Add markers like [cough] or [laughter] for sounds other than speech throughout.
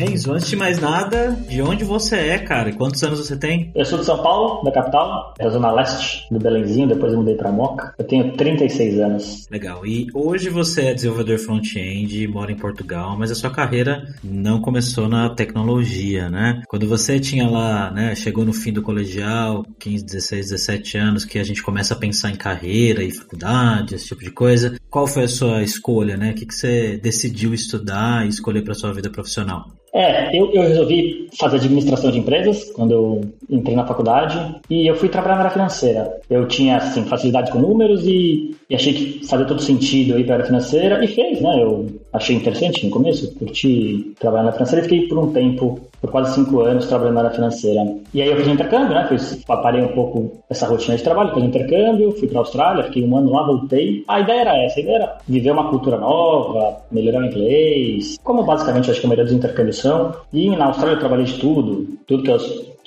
Enzo, antes de mais nada, de onde você é, cara? Quantos anos você tem? Eu sou de São Paulo, da capital, da zona leste do Belenzinho, depois eu mudei pra Moca. Eu tenho 36 anos. Legal. E hoje você é desenvolvedor front-end, mora em Portugal, mas a sua carreira não começou na tecnologia, né? Quando você tinha lá, né, chegou no fim do colegial, 15, 16, 17 anos, que a gente começa a pensar em carreira e faculdade, esse tipo de coisa, qual foi a sua escolha, né? O que, que você decidiu estudar e escolher para sua vida profissional? É, eu, eu resolvi fazer administração de empresas quando eu entrei na faculdade e eu fui trabalhar na área financeira. Eu tinha, assim, facilidade com números e, e achei que fazia todo sentido aí para a área financeira e fez, né? Eu achei interessante no começo, curti trabalhar na financeira e fiquei por um tempo por quase cinco anos trabalhando na área financeira. E aí eu fiz um intercâmbio, né? Fiz, parei um pouco essa rotina de trabalho, fiz um intercâmbio, fui para a Austrália, fiquei um ano lá, voltei. A ideia era essa, a ideia era viver uma cultura nova, melhorar o inglês, como basicamente acho que a maioria dos intercâmbios são. E na Austrália eu trabalhei de tudo, tudo que eu,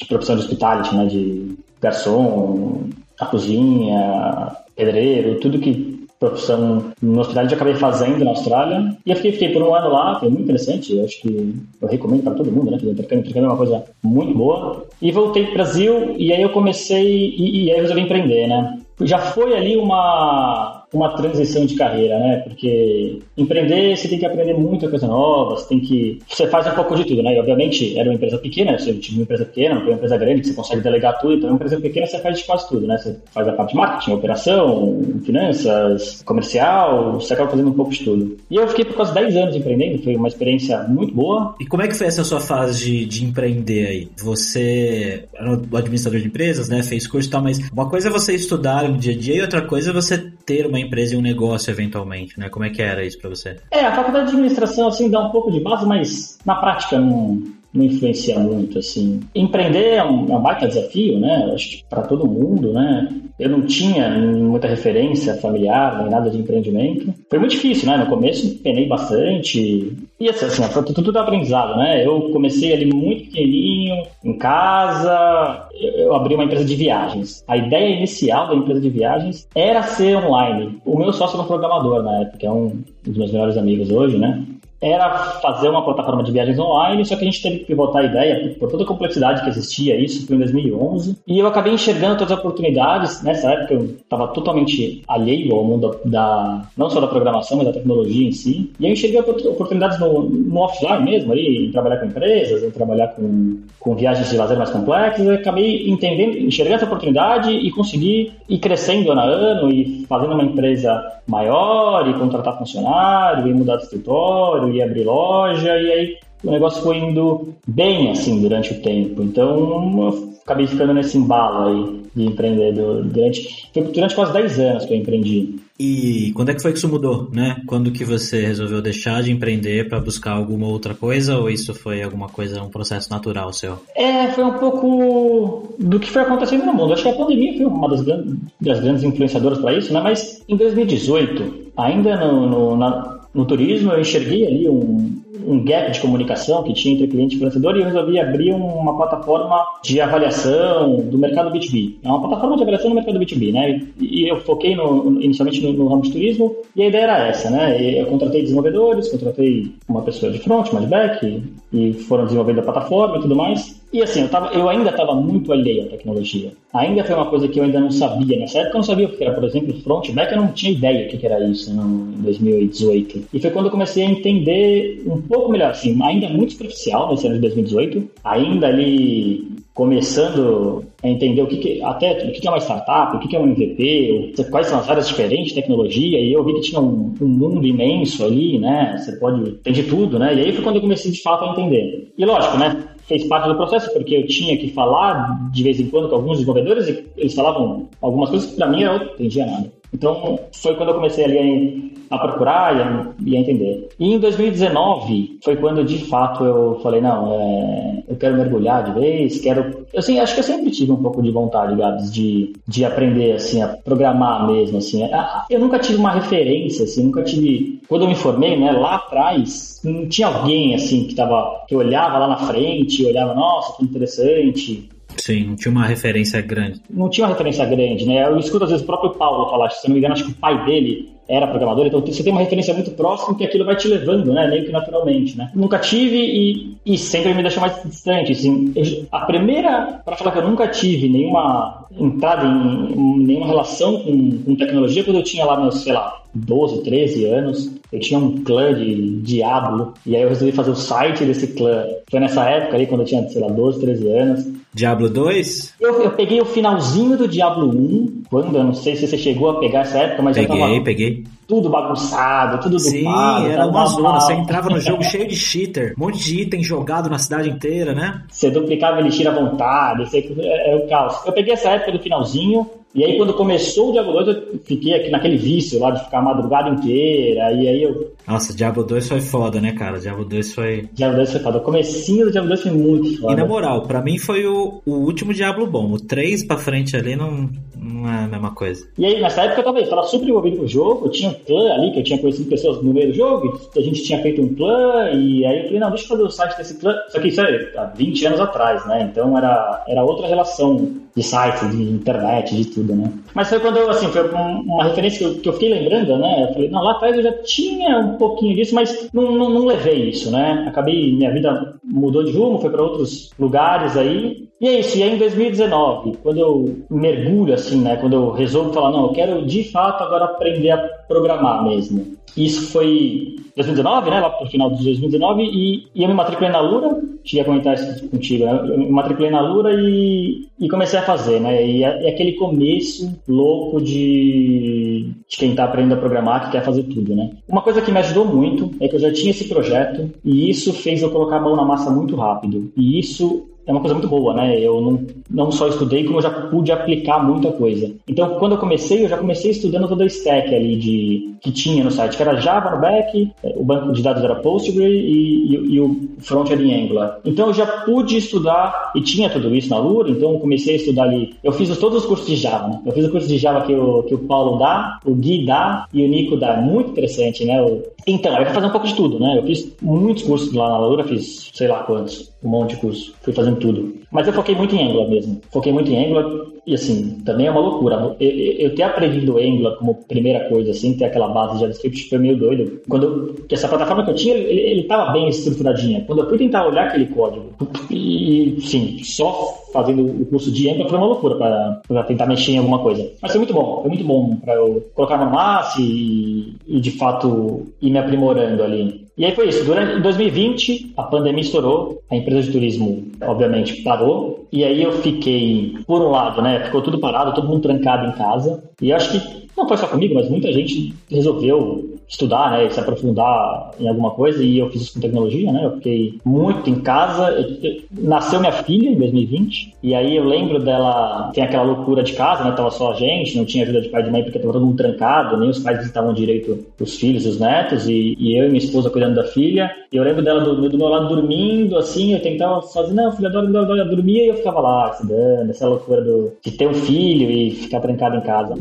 de profissão de hospitality, né? De garçom, a cozinha, pedreiro, tudo que profissão no hospital eu acabei fazendo na Austrália. E eu fiquei, fiquei por um ano lá, foi muito interessante. Eu acho que eu recomendo para todo mundo, né? Fazer intercâmbio, intercâmbio é uma coisa muito boa. E voltei para o Brasil e aí eu comecei, e, e aí eu resolvi empreender, né? Já foi ali uma uma transição de carreira, né? Porque empreender, você tem que aprender muita coisa nova, você tem que. Você faz um pouco de tudo, né? E, obviamente, era uma empresa pequena, você tinha uma empresa pequena, não tem uma empresa grande você consegue delegar tudo, então, uma empresa pequena você faz de quase tudo, né? Você faz a parte de marketing, operação, finanças, comercial, você acaba fazendo um pouco de tudo. E eu fiquei por quase 10 anos empreendendo, foi uma experiência muito boa. E como é que foi essa sua fase de, de empreender aí? Você era um administrador de empresas, né? Fez curso e tal, mas uma coisa é você estudar no dia a dia e outra coisa é você ter uma empresa e um negócio eventualmente, né? Como é que era isso para você? É, a faculdade de administração assim dá um pouco de base, mas na prática não não influencia muito, assim. Empreender é um, é um baita desafio, né? Acho que para todo mundo, né? Eu não tinha muita referência familiar, nem nada de empreendimento. Foi muito difícil, né? No começo, penei bastante. E assim, assim tudo, tudo é aprendizado, né? Eu comecei ali muito pequenininho, em casa, eu abri uma empresa de viagens. A ideia inicial da empresa de viagens era ser online. O meu sócio era um programador na época, é um dos meus melhores amigos hoje, né? Era fazer uma plataforma de viagens online, só que a gente teve que pivotar a ideia por toda a complexidade que existia, isso foi em 2011, e eu acabei enxergando todas as oportunidades, nessa época eu estava totalmente alheio ao mundo da, não só da programação, mas da tecnologia em si, e eu enxerguei oportunidades no, no offline mesmo, aí, em trabalhar com empresas, em trabalhar com, com viagens de lazer mais complexas, eu acabei entendendo, enxergando essa oportunidade e consegui ir crescendo ano a ano e fazendo uma empresa maior e contratar funcionário e mudar de escritório ia abrir loja, e aí o negócio foi indo bem assim durante o tempo. Então eu acabei ficando nesse embalo aí de empreender durante, foi durante quase 10 anos que eu empreendi. E quando é que foi que isso mudou, né? Quando que você resolveu deixar de empreender para buscar alguma outra coisa ou isso foi alguma coisa, um processo natural seu? É, foi um pouco do que foi acontecendo no mundo. Acho que a pandemia foi uma das, das grandes influenciadoras para isso, né? Mas em 2018, ainda no, no na, no turismo, eu enxerguei ali um, um gap de comunicação que tinha entre cliente e fornecedor e eu resolvi abrir uma plataforma de avaliação do mercado B2B. É uma plataforma de avaliação do mercado B2B, né? E eu foquei no, inicialmente no, no ramo de turismo e a ideia era essa, né? Eu contratei desenvolvedores, contratei uma pessoa de front, uma de back e foram desenvolvendo a plataforma e tudo mais. E assim, eu, tava, eu ainda estava muito alheio à tecnologia. Ainda foi uma coisa que eu ainda não sabia. Nessa época eu não sabia o que era, por exemplo, front back, eu não tinha ideia o que era isso em 2018. E foi quando eu comecei a entender um pouco melhor, assim, ainda muito superficial nesse ano de 2018, ainda ali começando a entender o que, que até o que é uma startup, o que é um MVP, quais são as áreas diferentes de tecnologia, e eu vi que tinha um, um, mundo imenso ali, né? Você pode tem de tudo, né? E aí foi quando eu comecei de fato a entender. E lógico, né? Fez parte do processo, porque eu tinha que falar de vez em quando com alguns desenvolvedores e eles falavam algumas coisas que para mim eu não entendia nada. Então, foi quando eu comecei ali a, a procurar e a, e a, entender. E em 2019 foi quando, de fato, eu falei, não, é, eu quero mergulhar de vez, quero... Assim, acho que eu sempre tive um pouco de vontade, Gabs, de, de aprender, assim, a programar mesmo, assim. Eu nunca tive uma referência, assim, nunca tive... Quando eu me formei, né, lá atrás, não tinha alguém, assim, que tava... que olhava lá na frente, olhava, nossa, que interessante Sim, não tinha uma referência grande. Não tinha uma referência grande, né? Eu escuto às vezes o próprio Paulo falar, se não me engano, acho que o pai dele era programador, então você tem uma referência muito próxima que aquilo vai te levando, né? Meio que naturalmente, né? Nunca tive e, e sempre me deixou mais distante, assim. Eu, a primeira, para falar que eu nunca tive nenhuma entrada em, em nenhuma relação com, com tecnologia, quando eu tinha lá meus, sei lá, 12, 13 anos, eu tinha um clã de Diablo, e aí eu resolvi fazer o site desse clã. Foi nessa época aí, quando eu tinha, sei lá, 12, 13 anos. Diablo 2? Eu, eu peguei o finalzinho do Diablo 1, quando, eu não sei se você chegou a pegar essa época, mas peguei, já tava peguei. tudo bagunçado, tudo Sim, dupado. era uma zona, você entrava no jogo [laughs] cheio de cheater, um monte de item jogado na cidade inteira, né? Você duplicava elixir à vontade, você, é, é o caos. Eu peguei essa época do finalzinho, e aí, quando começou o Diablo 2, eu fiquei aqui naquele vício lá de ficar a madrugada inteira. E aí eu. Nossa, Diablo 2 foi foda, né, cara? Diablo 2 foi. Diablo 2 foi foda. O comecinho do Diablo 2 foi muito foda. E na moral, pra mim foi o, o último Diablo bom. O 3 pra frente ali não, não é a mesma coisa. E aí, nessa época eu tava, eu tava super envolvido com o jogo. Eu tinha um clã ali, que eu tinha conhecido pessoas no meio do jogo. A gente tinha feito um clã. E aí eu falei, não, deixa eu fazer o site desse clã. Só que isso é há 20 anos atrás, né? Então era, era outra relação de sites, de internet, de tudo, né? Mas foi quando assim, foi uma referência que eu, que eu fiquei lembrando, né? Eu falei, não, lá atrás eu já tinha um pouquinho disso, mas não, não, não levei isso, né? Acabei, minha vida mudou de rumo, foi para outros lugares aí. E é isso, e aí em 2019, quando eu mergulho, assim, né? Quando eu resolvo falar, não, eu quero de fato agora aprender a programar mesmo. Isso foi 2019, né? Lá pro final de 2019, e, e eu me matriculei na Lura, cheguei a comentar isso contigo, né? Eu me matriculei na Lura e, e comecei a fazer, né? E é, é aquele começo louco de, de quem tá aprendendo a programar, que quer fazer tudo, né? Uma coisa que me ajudou muito é que eu já tinha esse projeto, e isso fez eu colocar a mão na massa muito rápido. E isso é uma coisa muito boa, né? Eu não, não só estudei, como eu já pude aplicar muita coisa. Então, quando eu comecei, eu já comecei estudando toda a stack ali de, que tinha no site, que era Java no back, o banco de dados era Postgre e, e, e o front era em Angular. Então, eu já pude estudar, e tinha tudo isso na Lura, então eu comecei a estudar ali. Eu fiz todos os cursos de Java, né? Eu fiz o curso de Java que o, que o Paulo dá, o Gui dá e o Nico dá. Muito interessante, né? Então, eu ia fazer um pouco de tudo, né? Eu fiz muitos cursos lá na Lura, fiz sei lá quantos, um monte de curso. Fui fazendo tudo. Mas eu foquei muito em Angular mesmo. Foquei muito em Angular e assim, também é uma loucura. Eu, eu ter aprendido Angular como primeira coisa, assim, ter aquela base de JavaScript foi meio doido. Quando eu, essa plataforma que eu tinha, ele, ele tava bem estruturadinha. Quando eu fui tentar olhar aquele código, e sim, só fazendo o curso de Angular foi uma loucura para tentar mexer em alguma coisa. Mas foi muito bom, foi muito bom para eu colocar no massa e, e de fato ir me aprimorando ali. E aí foi isso. Durante em 2020, a pandemia estourou, a empresa de turismo, obviamente, parou. E aí eu fiquei, por um lado, né? Ficou tudo parado, todo mundo trancado em casa. E acho que não foi só comigo, mas muita gente resolveu estudar, né, se aprofundar em alguma coisa e eu fiz isso com tecnologia, né? Eu fiquei muito em casa. Eu, eu, nasceu minha filha em 2020 e aí eu lembro dela tem aquela loucura de casa, né? Tava só a gente, não tinha ajuda de pai e de mãe porque tava todo mundo trancado, nem os pais visitavam direito os filhos, os netos e, e eu e minha esposa cuidando da filha. E eu lembro dela do, do meu lado dormindo, assim, eu tentava fazer, não, filha, adora, adora, dormia e eu ficava lá estudando, essa loucura do, de ter um filho e ficar trancado em casa.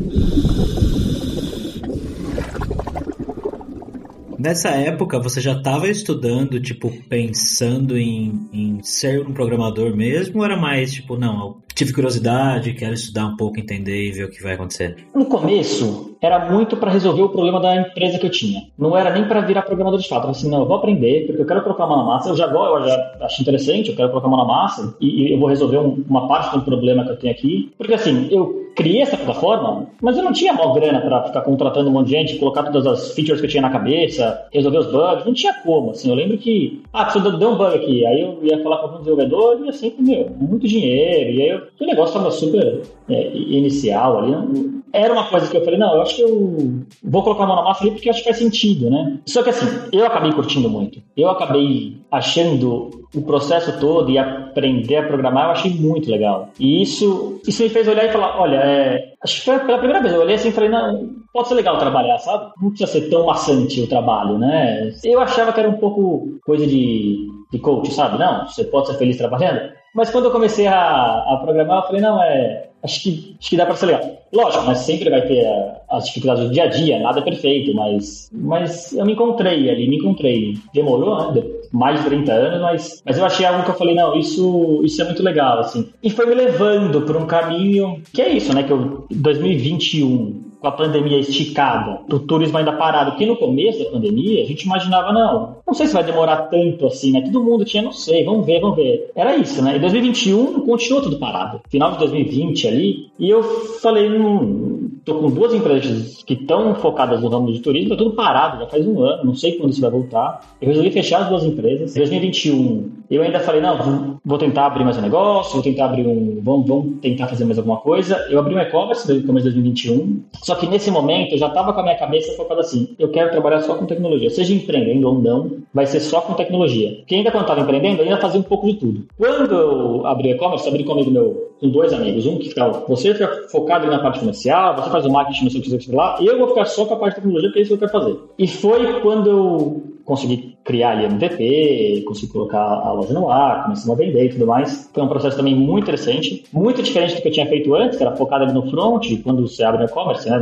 Nessa época, você já estava estudando, tipo, pensando em, em ser um programador mesmo? Ou era mais, tipo, não, tive curiosidade, quero estudar um pouco, entender e ver o que vai acontecer? No começo, era muito para resolver o problema da empresa que eu tinha. Não era nem para virar programador de fato. Eu assim, não, eu vou aprender, porque eu quero colocar uma na massa. Eu já, eu já acho interessante, eu quero colocar uma na massa e, eu vou resolver um, uma parte do problema que eu tenho aqui. Porque assim, eu criei essa plataforma, mas eu não tinha mal grana para ficar contratando um monte de gente, colocar todas as features que eu tinha na cabeça, resolver os bugs, não tinha como, assim, eu lembro que, ah, precisa dar um bug aqui, aí eu ia falar com o desenvolvedor e assim, meu, muito dinheiro, e aí o negócio estava super é, inicial ali, não, era uma coisa que eu falei, não, eu acho que eu vou colocar a mão na massa ali porque acho que faz sentido, né? Só que assim, eu acabei curtindo muito. Eu acabei achando o processo todo e aprender a programar, eu achei muito legal. E isso, isso me fez olhar e falar, olha, é, acho que foi pela primeira vez, eu olhei assim e falei, não, pode ser legal trabalhar, sabe? Não precisa ser tão maçante o trabalho, né? Eu achava que era um pouco coisa de, de coach, sabe? Não, você pode ser feliz trabalhando. Mas quando eu comecei a, a programar, eu falei, não, é, acho que, acho que dá para ser legal. Lógico, mas sempre vai ter as dificuldades do dia a dia, nada é perfeito, mas, mas eu me encontrei ali, me encontrei. Demorou, né? Mais de 30 anos, mas, mas eu achei algo que eu falei, não, isso, isso é muito legal, assim. E foi me levando por um caminho que é isso, né? Que eu, 2021, com a pandemia esticada, o turismo ainda parado, porque no começo da pandemia a gente imaginava, não, não sei se vai demorar tanto assim, né? Todo mundo tinha, não sei, vamos ver, vamos ver. Era isso, né? Em 2021 continuou tudo parado. Final de 2020 ali, e eu falei, hum, tô com duas empresas que estão focadas no ramo de turismo, tá tudo parado, já faz um ano, não sei quando isso vai voltar. Eu resolvi fechar as duas empresas. Em 2021, eu ainda falei, não, vou tentar abrir mais um negócio, vou tentar abrir um, vamos, vamos tentar fazer mais alguma coisa. Eu abri um e-commerce no começo de 2021, só que nesse momento eu já estava com a minha cabeça focada assim, eu quero trabalhar só com tecnologia, seja empreendendo ou não, vai ser só com tecnologia. Porque ainda quando estava empreendendo, ainda fazia um pouco de tudo. Quando eu abri e-commerce, abri comigo meu, com dois amigos, um que ficava, você fica focado na parte comercial, você faz o marketing, não sei o que você lá, eu vou ficar só com a parte de tecnologia, porque é isso que eu quero fazer. E foi quando eu consegui criar ali MVP, consegui colocar a loja no ar, começamos a vender e tudo mais. Foi um processo também muito interessante, muito diferente do que eu tinha feito antes, que era focado ali no front, quando você abre o e-commerce, né?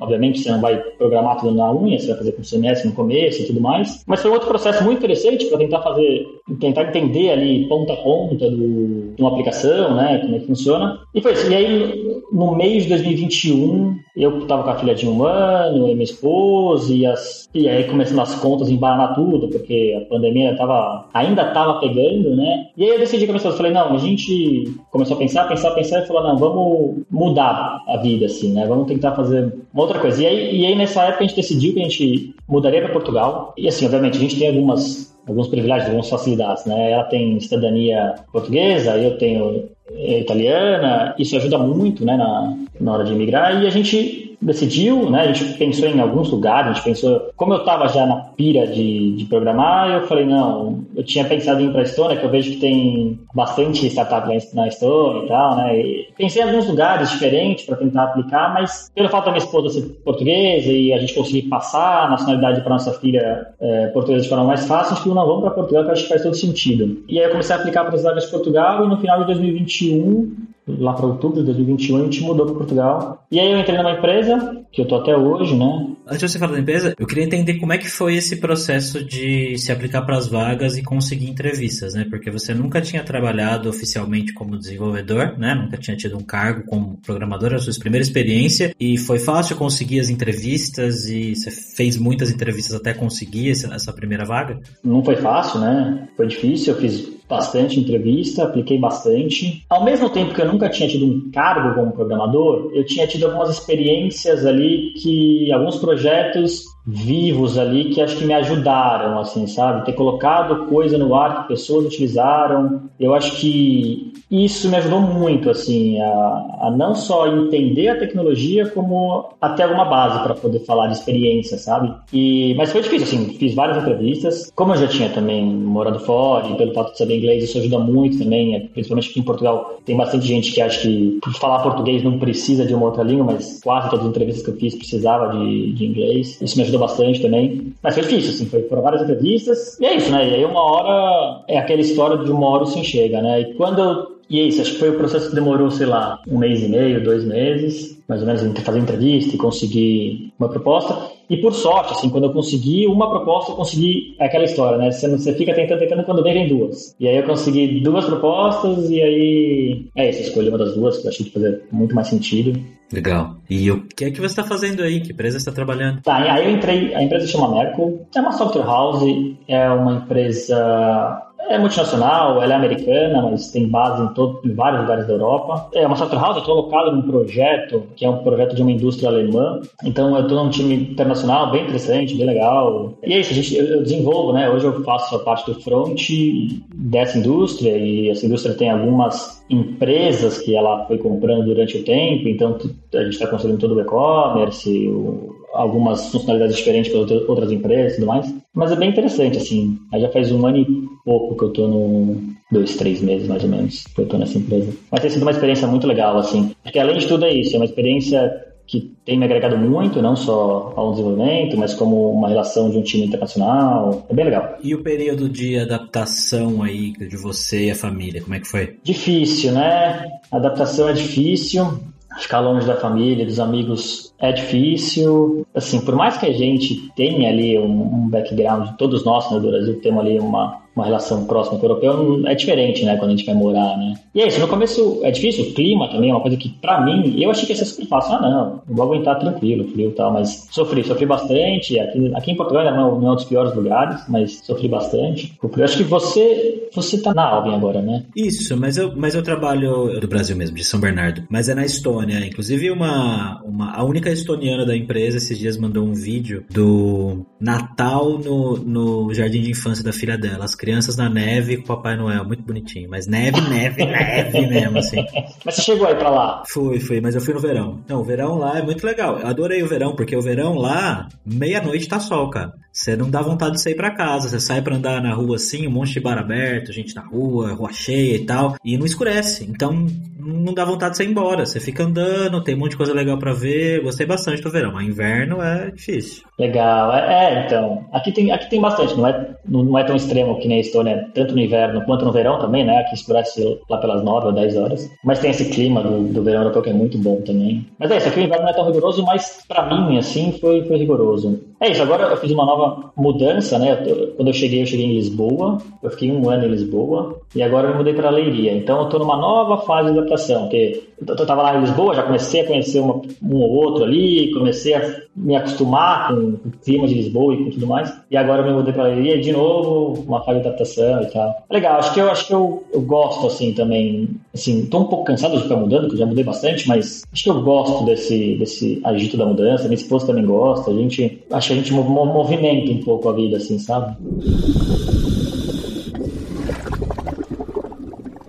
Obviamente você não vai programar tudo na unha, você vai fazer com CMS no começo e tudo mais. Mas foi outro processo muito interessante para tentar fazer, tentar entender ali ponta a ponta do, de uma aplicação, né? Como é que funciona. E foi isso. E aí, no mês de 2021, eu estava com a filha de um ano, minha esposa, e, as, e aí começando as contas tudo, porque a pandemia tava, ainda estava pegando, né? E aí eu decidi começar, eu falei, não, a gente começou a pensar, pensar, pensar, e falou, não, vamos mudar a vida, assim, né? Vamos tentar fazer uma outra coisa. E aí, e aí nessa época a gente decidiu que a gente mudaria para Portugal, e assim, obviamente, a gente tem algumas alguns privilégios, algumas facilidades, né? Ela tem cidadania portuguesa, eu tenho italiana, isso ajuda muito, né, na, na hora de imigrar, e a gente decidiu, né? A gente pensou em alguns lugares, a gente pensou. Como eu estava já na pira de, de programar, eu falei, não, eu tinha pensado em ir para a Estônia, que eu vejo que tem bastante startup na Estônia e tal, né? E pensei em alguns lugares diferentes para tentar aplicar, mas pelo fato da minha esposa ser portuguesa e a gente conseguir passar a nacionalidade para nossa filha é, portuguesa de forma mais fácil, a gente falou, não, vamos para Portugal, que eu acho que faz todo sentido. E aí eu comecei a aplicar para as vagas de Portugal e no final de 2021 lá para outubro de 2021, a gente mudou para Portugal. E aí eu entrei numa empresa, que eu tô até hoje, né? Antes de você falar da empresa, eu queria entender como é que foi esse processo de se aplicar para as vagas e conseguir entrevistas, né? Porque você nunca tinha trabalhado oficialmente como desenvolvedor, né? Nunca tinha tido um cargo como programador, a sua primeira experiência, e foi fácil conseguir as entrevistas e você fez muitas entrevistas até conseguir essa primeira vaga? Não foi fácil, né? Foi difícil, eu fiz bastante entrevista, apliquei bastante. Ao mesmo tempo que eu nunca tinha tido um cargo como programador, eu tinha tido algumas experiências ali que alguns projetos vivos ali que acho que me ajudaram, assim, sabe? Ter colocado coisa no ar que pessoas utilizaram. Eu acho que isso me ajudou muito, assim, a, a não só entender a tecnologia, como até alguma base para poder falar de experiência, sabe? E, mas foi difícil, assim, fiz várias entrevistas. Como eu já tinha também morado fora, e pelo fato de saber inglês, isso ajuda muito também, é, principalmente aqui em Portugal. Tem bastante gente que acha que falar português não precisa de uma outra língua, mas quase todas as entrevistas que eu fiz precisava de, de inglês. Isso me ajudou bastante também. Mas foi difícil, assim, foi, foram várias entrevistas. E é isso, né? E aí uma hora é aquela história de uma hora se chega, né? E quando eu e é isso, acho que foi o processo que demorou, sei lá, um mês e meio, dois meses, mais ou menos, entre fazer entrevista e conseguir uma proposta. E por sorte, assim, quando eu consegui uma proposta, eu consegui aquela história, né? Você, você fica tentando, tentando, quando vem, vem duas. E aí eu consegui duas propostas e aí é isso, escolhi uma das duas, que eu achei que fazia muito mais sentido. Legal. E o que é que você está fazendo aí? Que empresa você está trabalhando? Tá, aí eu entrei, a empresa chama Merco, é uma software house, é uma empresa é multinacional, ela é americana, mas tem base em, todo, em vários lugares da Europa. É uma software house, eu estou alocado num projeto, que é um projeto de uma indústria alemã. Então eu estou num time internacional bem interessante, bem legal. E é isso, a gente, eu, eu desenvolvo, né? Hoje eu faço a parte do front dessa indústria e essa indústria tem algumas empresas que ela foi comprando durante o tempo, então a gente está construindo todo o e-commerce, algumas funcionalidades diferentes para outras empresas e tudo mais. Mas é bem interessante, assim. Aí já faz um ano e pouco que eu tô no. Dois, três meses mais ou menos que eu tô nessa empresa. Mas tem sido uma experiência muito legal, assim. Porque além de tudo é isso, é uma experiência que tem me agregado muito, não só ao desenvolvimento, mas como uma relação de um time internacional. É bem legal. E o período de adaptação aí de você e a família, como é que foi? Difícil, né? A adaptação é difícil ficar longe da família, dos amigos é difícil. Assim, por mais que a gente tenha ali um, um background, todos nós né, do Brasil temos ali uma, uma relação próxima com o europeu, é diferente, né, quando a gente vai morar, né. E é isso, no começo é difícil, o clima também é uma coisa que, pra mim, eu achei que ia ser super fácil. Ah, não, vou aguentar tranquilo, frio e tal, mas sofri, sofri bastante. Aqui, aqui em Portugal não, é, não é um dos piores lugares, mas sofri bastante. Eu acho que você, você tá na Alvin agora, né? Isso, mas eu, mas eu trabalho do Brasil mesmo, de São Bernardo, mas é na Estônia. Inclusive, uma, uma, a única estoniana da empresa esses dias mandou um vídeo do Natal no, no jardim de infância da filha dela. As crianças na neve com o Papai Noel, muito bonitinho. Mas neve, neve, neve mesmo, assim. [laughs] Mas você chegou aí pra lá? Fui, fui, mas eu fui no verão. Não, o verão lá é muito legal. Eu adorei o verão, porque o verão lá, meia-noite tá sol, cara. Você não dá vontade de sair para casa. Você sai para andar na rua assim, um monte de bar aberto, gente na rua, rua cheia e tal, e não escurece. Então não dá vontade de sair embora. Você fica andando, tem um monte de coisa legal para ver. Gostei bastante do verão, mas inverno é difícil. Legal, é, é, então. Aqui tem, aqui tem bastante, não é, não é tão extremo que nem a Estônia, tanto no inverno quanto no verão também, né? Aqui escurece lá pelas 9 ou 10 horas. Mas tem esse clima do, do verão europeu que é muito bom também. Mas é isso, aqui o inverno não é tão rigoroso, mas para mim, assim, foi, foi rigoroso. É isso, agora eu fiz uma nova mudança, né? Quando eu cheguei, eu cheguei em Lisboa, eu fiquei um ano em Lisboa, e agora eu mudei para Leiria. Então eu tô numa nova fase de adaptação, porque eu tava lá em Lisboa, já comecei a conhecer uma, um ou outro ali, comecei a me acostumar com o clima de Lisboa e com tudo mais. E agora eu me mudei para Leiria de novo, uma fase de adaptação e tal. Legal, acho que eu acho que eu, eu gosto assim também. Assim, tô um pouco cansado de ficar mudando, que eu já mudei bastante, mas acho que eu gosto desse desse agito da mudança. Minha esposa também gosta. A gente acho a gente movimenta um pouco a vida assim, sabe?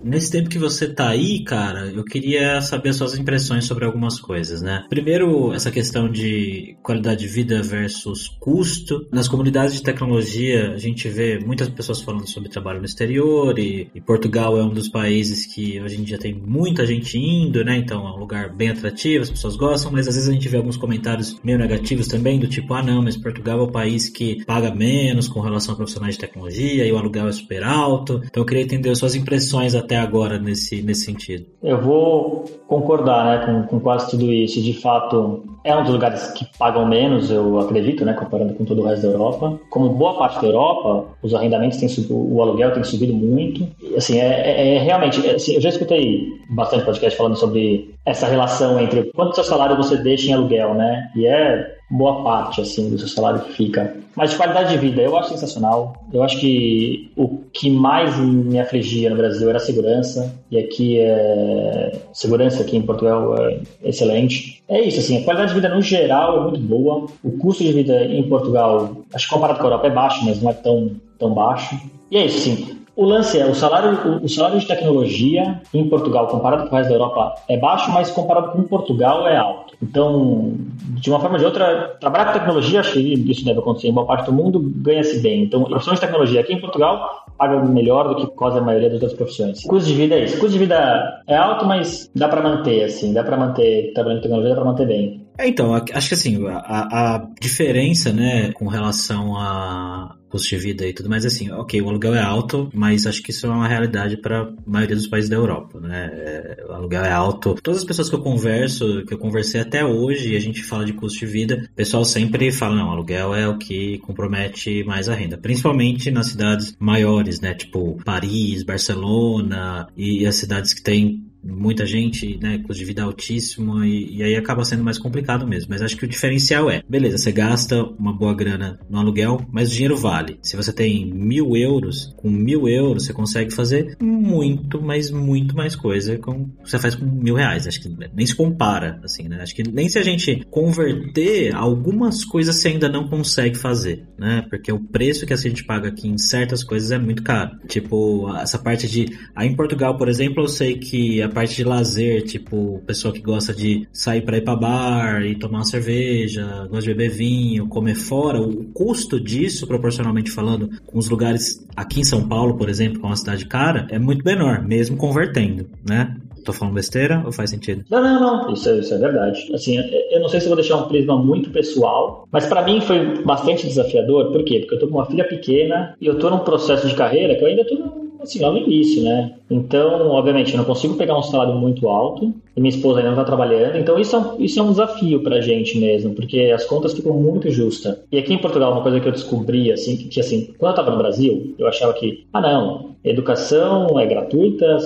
Nesse tempo que você tá aí, cara, eu queria saber as suas impressões sobre algumas coisas, né? Primeiro, essa questão de qualidade de vida versus custo. Nas comunidades de tecnologia, a gente vê muitas pessoas falando sobre trabalho no exterior e, e Portugal é um dos países que hoje em dia tem muita gente indo, né? Então é um lugar bem atrativo, as pessoas gostam, mas às vezes a gente vê alguns comentários meio negativos também, do tipo, ah não, mas Portugal é o país que paga menos com relação a profissionais de tecnologia e o aluguel é super alto. Então eu queria entender suas impressões até agora nesse, nesse sentido? Eu vou concordar né, com, com quase tudo isso. De fato, é um dos lugares que pagam menos, eu acredito, né, comparando com todo o resto da Europa. Como boa parte da Europa, os arrendamentos têm subido, o aluguel tem subido muito. Assim, é, é, é realmente, é, assim, eu já escutei bastante podcast falando sobre essa relação entre quanto seu salário você deixa em aluguel, né? E é boa parte assim do seu salário que fica. Mas de qualidade de vida, eu acho sensacional. Eu acho que o que mais me afligia no Brasil era a segurança e aqui é segurança aqui em Portugal é excelente. É isso assim, a qualidade de vida no geral é muito boa. O custo de vida em Portugal, acho que comparado com a Europa é baixo, mas não é tão tão baixo. E é isso, sim. O lance é, o salário, o, salário de tecnologia em Portugal, comparado com o resto da Europa, é baixo, mas comparado com Portugal é alto. Então, de uma forma ou de outra, trabalhar com tecnologia, acho que isso deve acontecer em boa parte do mundo, ganha-se bem. Então, profissões de tecnologia aqui em Portugal paga melhor do que quase a maioria das outras profissões. O custo de vida é isso. O custo de vida é alto, mas dá para manter, assim, dá para manter, trabalhando em tecnologia, dá para manter bem. É, então, acho que assim, a, a diferença, né, com relação a custo de vida e tudo mais, assim, ok, o aluguel é alto, mas acho que isso é uma realidade para a maioria dos países da Europa, né? É, o aluguel é alto. Todas as pessoas que eu converso, que eu conversei até hoje, e a gente fala de custo de vida, o pessoal sempre fala, não, aluguel é o que compromete mais a renda, principalmente nas cidades maiores, né? Tipo Paris, Barcelona e as cidades que têm muita gente, né, custo de vida altíssimo e, e, aí acaba sendo mais complicado mesmo. Mas acho que o diferencial é, beleza, você gasta uma boa grana no aluguel, mas o dinheiro vale. Se você tem mil euros, com mil euros você consegue fazer muito, mas muito mais coisa com você faz com mil reais. Acho que nem se compara, assim, né? Acho que nem se a gente converter algumas coisas você ainda não consegue fazer, né? Porque o preço que a gente paga aqui em certas coisas é muito caro. Tipo, essa parte de aí em Portugal, por exemplo, eu sei que a a parte de lazer, tipo, pessoa que gosta de sair para ir para bar e tomar uma cerveja, gosta de beber vinho, comer fora, o custo disso, proporcionalmente falando, com os lugares aqui em São Paulo, por exemplo, que é uma cidade cara, é muito menor, mesmo convertendo, né? Tô falando besteira ou faz sentido? Não, não, não. Isso, é, isso é verdade. Assim, eu não sei se vou deixar um prisma muito pessoal, mas para mim foi bastante desafiador. Por quê? Porque eu tô com uma filha pequena e eu tô num processo de carreira que eu ainda tô assim, lá no início, né? Então, obviamente, eu não consigo pegar um salário muito alto e minha esposa ainda não está trabalhando. Então, isso é, um, isso é um desafio para a gente mesmo, porque as contas ficam muito justas. E aqui em Portugal, uma coisa que eu descobri, assim, que, que assim, quando eu estava no Brasil, eu achava que, ah, não, educação é gratuita,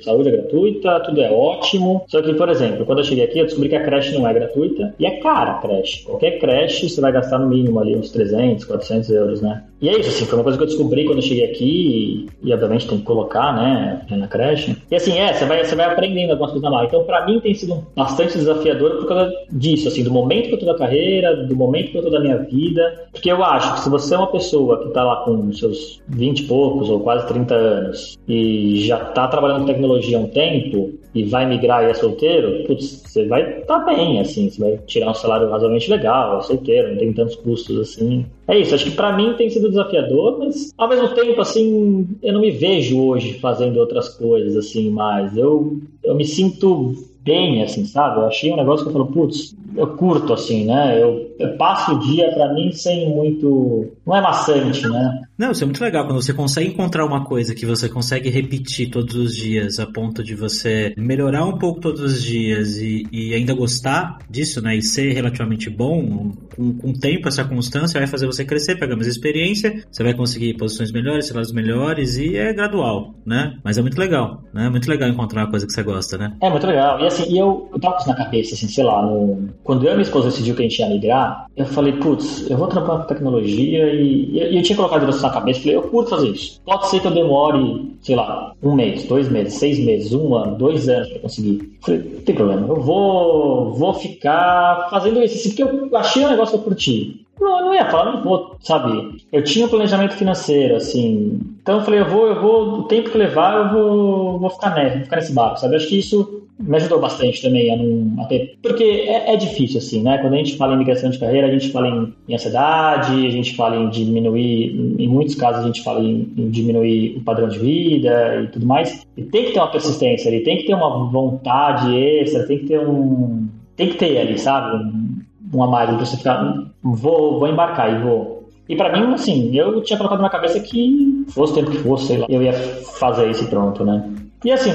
saúde é gratuita, tudo é ótimo. Só que, por exemplo, quando eu cheguei aqui, eu descobri que a creche não é gratuita e é cara a creche. Qualquer creche você vai gastar no mínimo ali uns 300, 400 euros, né? E é isso, assim, foi uma coisa que eu descobri quando eu cheguei aqui e, e obviamente tem que colocar, né, na creche. E assim, é, você vai, você vai aprendendo algumas coisas na marca. Então, para mim tem sido bastante desafiador por causa disso, assim, do momento que eu tô da carreira, do momento que eu tô da minha vida, porque eu acho que se você é uma pessoa que tá lá com seus 20 e poucos ou quase 30 anos e já tá trabalhando com tecnologia há um tempo e vai migrar e é solteiro, putz, você vai estar tá bem, assim, você vai tirar um salário razoavelmente legal, é solteiro, não tem tantos custos assim. É isso, acho que para mim tem sido desafiador, mas ao mesmo tempo, assim, eu não me vejo hoje fazendo outras coisas, assim, mais. Eu, eu me sinto bem, assim, sabe? Eu achei um negócio que eu falo, putz, eu curto, assim, né? Eu, eu passo o dia, para mim, sem muito. Não é maçante, né? Não, isso é muito legal quando você consegue encontrar uma coisa que você consegue repetir todos os dias, a ponto de você melhorar um pouco todos os dias e, e ainda gostar disso, né? E ser relativamente bom, com, com o tempo, essa constância vai fazer você crescer, pegar mais experiência, você vai conseguir posições melhores, salários melhores e é gradual, né? Mas é muito legal, né? É muito legal encontrar uma coisa que você gosta, né? É muito legal. E assim, eu, eu tava com isso na cabeça, assim, sei lá, no, quando eu e minha esposa decidiu que a gente ia migrar, eu falei, putz, eu vou trampar com tecnologia e, e eu tinha colocado isso na cabeça, falei, eu curto fazer isso. Pode ser que eu demore, sei lá, um mês, dois meses, seis meses, um ano, dois anos para conseguir. Falei, não tem problema, eu vou, vou ficar fazendo isso, assim, porque eu achei um negócio que eu curti. Não, não ia falar, não vou, sabe? Eu tinha um planejamento financeiro, assim. Então eu falei, eu vou, eu vou, o tempo que levar, eu vou, vou ficar nesse, vou ficar nesse barco, sabe? Eu acho que isso me ajudou bastante também a não. A ter, porque é, é, difícil, assim, né? Quando a gente fala em migração de carreira, a gente fala em, em ansiedade, a gente fala em diminuir, em muitos casos a gente fala em, em, diminuir o padrão de vida e tudo mais. E tem que ter uma persistência ali, tem que ter uma vontade extra, tem que ter um. Tem que ter ali, sabe? Um, um a mais pra você ficar. Vou, vou embarcar e vou. E para mim, assim, eu tinha colocado na cabeça que fosse o tempo que fosse, sei lá, eu ia fazer isso pronto, né? E assim,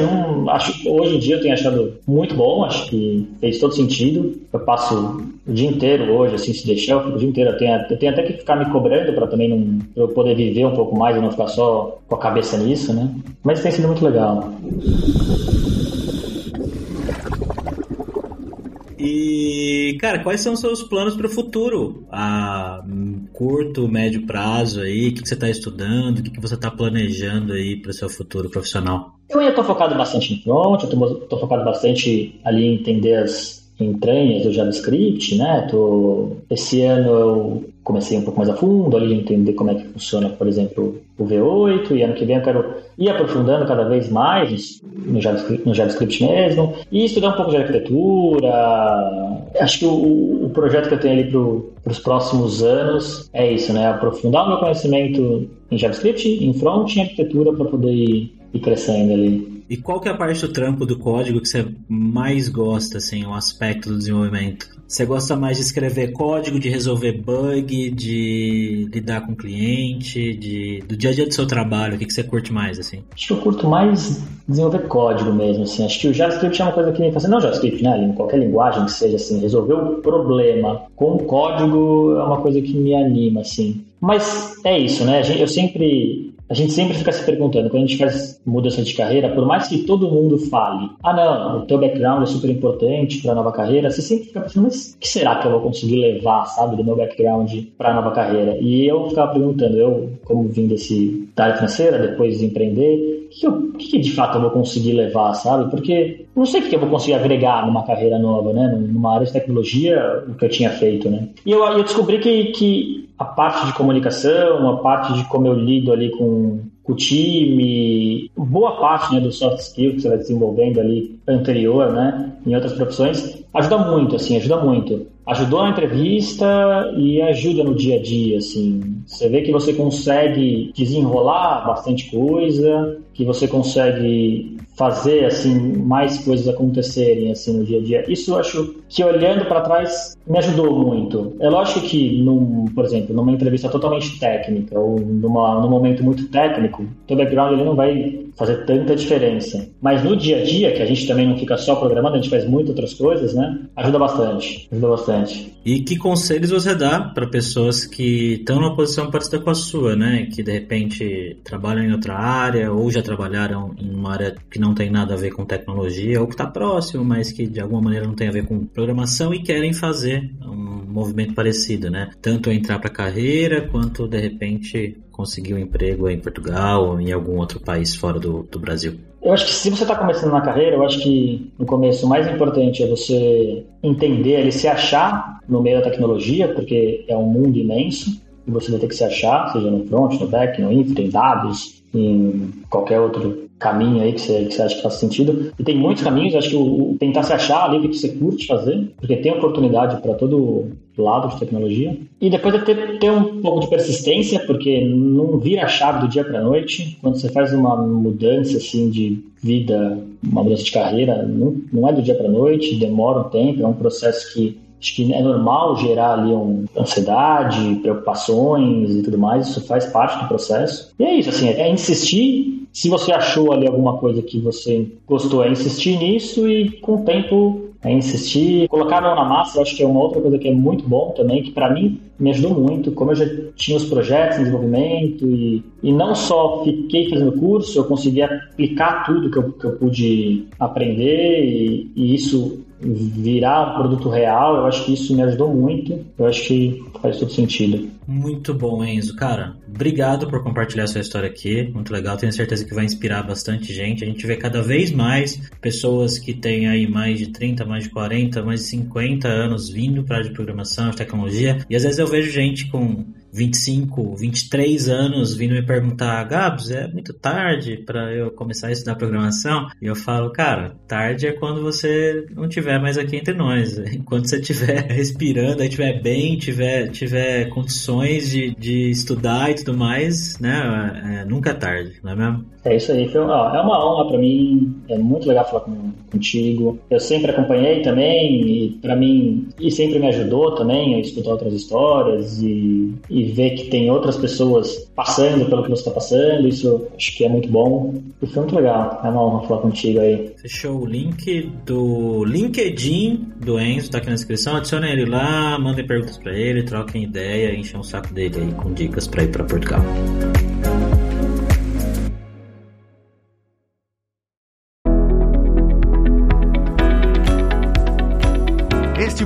acho, hoje em dia eu tenho achado muito bom, acho que fez todo sentido. Eu passo o dia inteiro hoje, assim, se deixar, o dia inteiro. Eu tenho, eu tenho até que ficar me cobrando para também não, eu poder viver um pouco mais e não ficar só com a cabeça nisso, né? Mas tem sido muito legal. E, cara, quais são os seus planos para o futuro? A curto, médio prazo aí? O que, você está estudando? O que, que você está planejando aí para o seu futuro profissional? Eu ainda estou focado bastante em front, estou focado bastante ali em entender as entranhas do JavaScript, né? Tô, esse ano eu comecei um pouco mais a fundo ali entender como é que funciona, por exemplo, o V8 e ano que vem eu quero ir aprofundando cada vez mais no JavaScript, no JavaScript mesmo e estudar um pouco de arquitetura. Acho que o, o projeto que eu tenho ali para os próximos anos é isso, né? Aprofundar o meu conhecimento em JavaScript, em front em arquitetura para poder ir, ir crescendo ali. E qual que é a parte do trampo do código que você mais gosta, assim, o aspecto do desenvolvimento? Você gosta mais de escrever código, de resolver bug, de lidar com cliente, de, do dia a dia do seu trabalho? O que, que você curte mais, assim? Acho que eu curto mais desenvolver código mesmo, assim. Acho que o JavaScript é uma coisa que me faz... Não JavaScript, né? Em qualquer linguagem que seja, assim, resolver o problema com código é uma coisa que me anima, assim. Mas é isso, né? Eu sempre a gente sempre fica se perguntando, quando a gente faz mudança de carreira, por mais que todo mundo fale, ah não, o teu background é super importante para a nova carreira, você sempre fica pensando, mas o que será que eu vou conseguir levar, sabe, do meu background para a nova carreira? E eu ficava perguntando, eu, como vim desse da área financeira, depois de empreender, o que, que, de fato eu vou conseguir levar, sabe? Porque não sei o que eu vou conseguir agregar numa carreira nova, né? Numa área de tecnologia, o que eu tinha feito, né? E eu, eu descobri que, que a parte de comunicação, a parte de como eu lido ali com, com o time, boa parte né, do soft skill que você vai desenvolvendo ali anterior, né, em outras profissões, ajuda muito, assim, ajuda muito. Ajudou na entrevista e ajuda no dia a dia, assim. Você vê que você consegue desenrolar bastante coisa, que você consegue fazer assim mais coisas acontecerem assim no dia a dia. Isso eu acho que olhando para trás me ajudou muito. É lógico que num, por exemplo, numa entrevista totalmente técnica ou numa, num momento muito técnico, o background ele não vai fazer tanta diferença. Mas no dia a dia, que a gente também não fica só programando, a gente faz muitas outras coisas, né? Ajuda bastante. Ajuda bastante. E que conselhos você dá para pessoas que estão numa posição parecida com a sua, né? Que de repente trabalham em outra área ou já trabalharam em uma área que não tem nada a ver com tecnologia ou que está próximo, mas que de alguma maneira não tem a ver com programação e querem fazer um movimento parecido, né? Tanto entrar para a carreira quanto de repente conseguir um emprego em Portugal ou em algum outro país fora do, do Brasil? Eu acho que se você está começando na carreira, eu acho que no começo o mais importante é você entender, ele se achar no meio da tecnologia, porque é um mundo imenso e você vai ter que se achar, seja no front, no back, no infra, em dados, em qualquer outro caminho aí que você, que você acha que faz sentido. E tem muitos caminhos, acho que o, o tentar se achar ali que você curte fazer, porque tem oportunidade para todo lado de tecnologia. E depois é ter, ter um pouco de persistência, porque não vira a chave do dia para noite. Quando você faz uma mudança assim de vida, uma mudança de carreira, não, não é do dia para noite, demora um tempo, é um processo que Acho que é normal gerar ali um, ansiedade, preocupações e tudo mais, isso faz parte do processo. E é isso, assim, é insistir. Se você achou ali alguma coisa que você gostou, é insistir nisso e com o tempo é insistir. Colocar a mão na massa, eu acho que é uma outra coisa que é muito bom também, que para mim me ajudou muito. Como eu já tinha os projetos em desenvolvimento e, e não só fiquei fazendo curso, eu consegui aplicar tudo que eu, que eu pude aprender e, e isso virar um produto real, eu acho que isso me ajudou muito. Eu acho que faz todo sentido. Muito bom, Enzo. Cara, obrigado por compartilhar sua história aqui. Muito legal. Tenho certeza que vai inspirar bastante gente. A gente vê cada vez mais pessoas que têm aí mais de 30, mais de 40, mais de 50 anos vindo para a área de programação, de tecnologia. E às vezes eu vejo gente com 25, 23 anos vindo me perguntar, Gabs, é muito tarde para eu começar a estudar programação? E eu falo, cara, tarde é quando você não tiver mais aqui entre nós. [laughs] Enquanto você estiver [laughs] respirando, estiver bem, tiver, tiver condições de, de estudar e tudo mais, né? É, nunca é tarde, não é mesmo? É isso aí, foi, ó, é uma honra para mim, é muito legal falar com, contigo. Eu sempre acompanhei também e para mim e sempre me ajudou também a escutar outras histórias e, e ver que tem outras pessoas passando pelo que você está passando. Isso acho que é muito bom. E foi muito legal. É uma honra falar contigo aí. Fechou o link do LinkedIn do Enzo, tá aqui na descrição. Adicione ele lá, mandem perguntas para ele, troquem ideia, enchem o saco dele aí com dicas para ir para Portugal.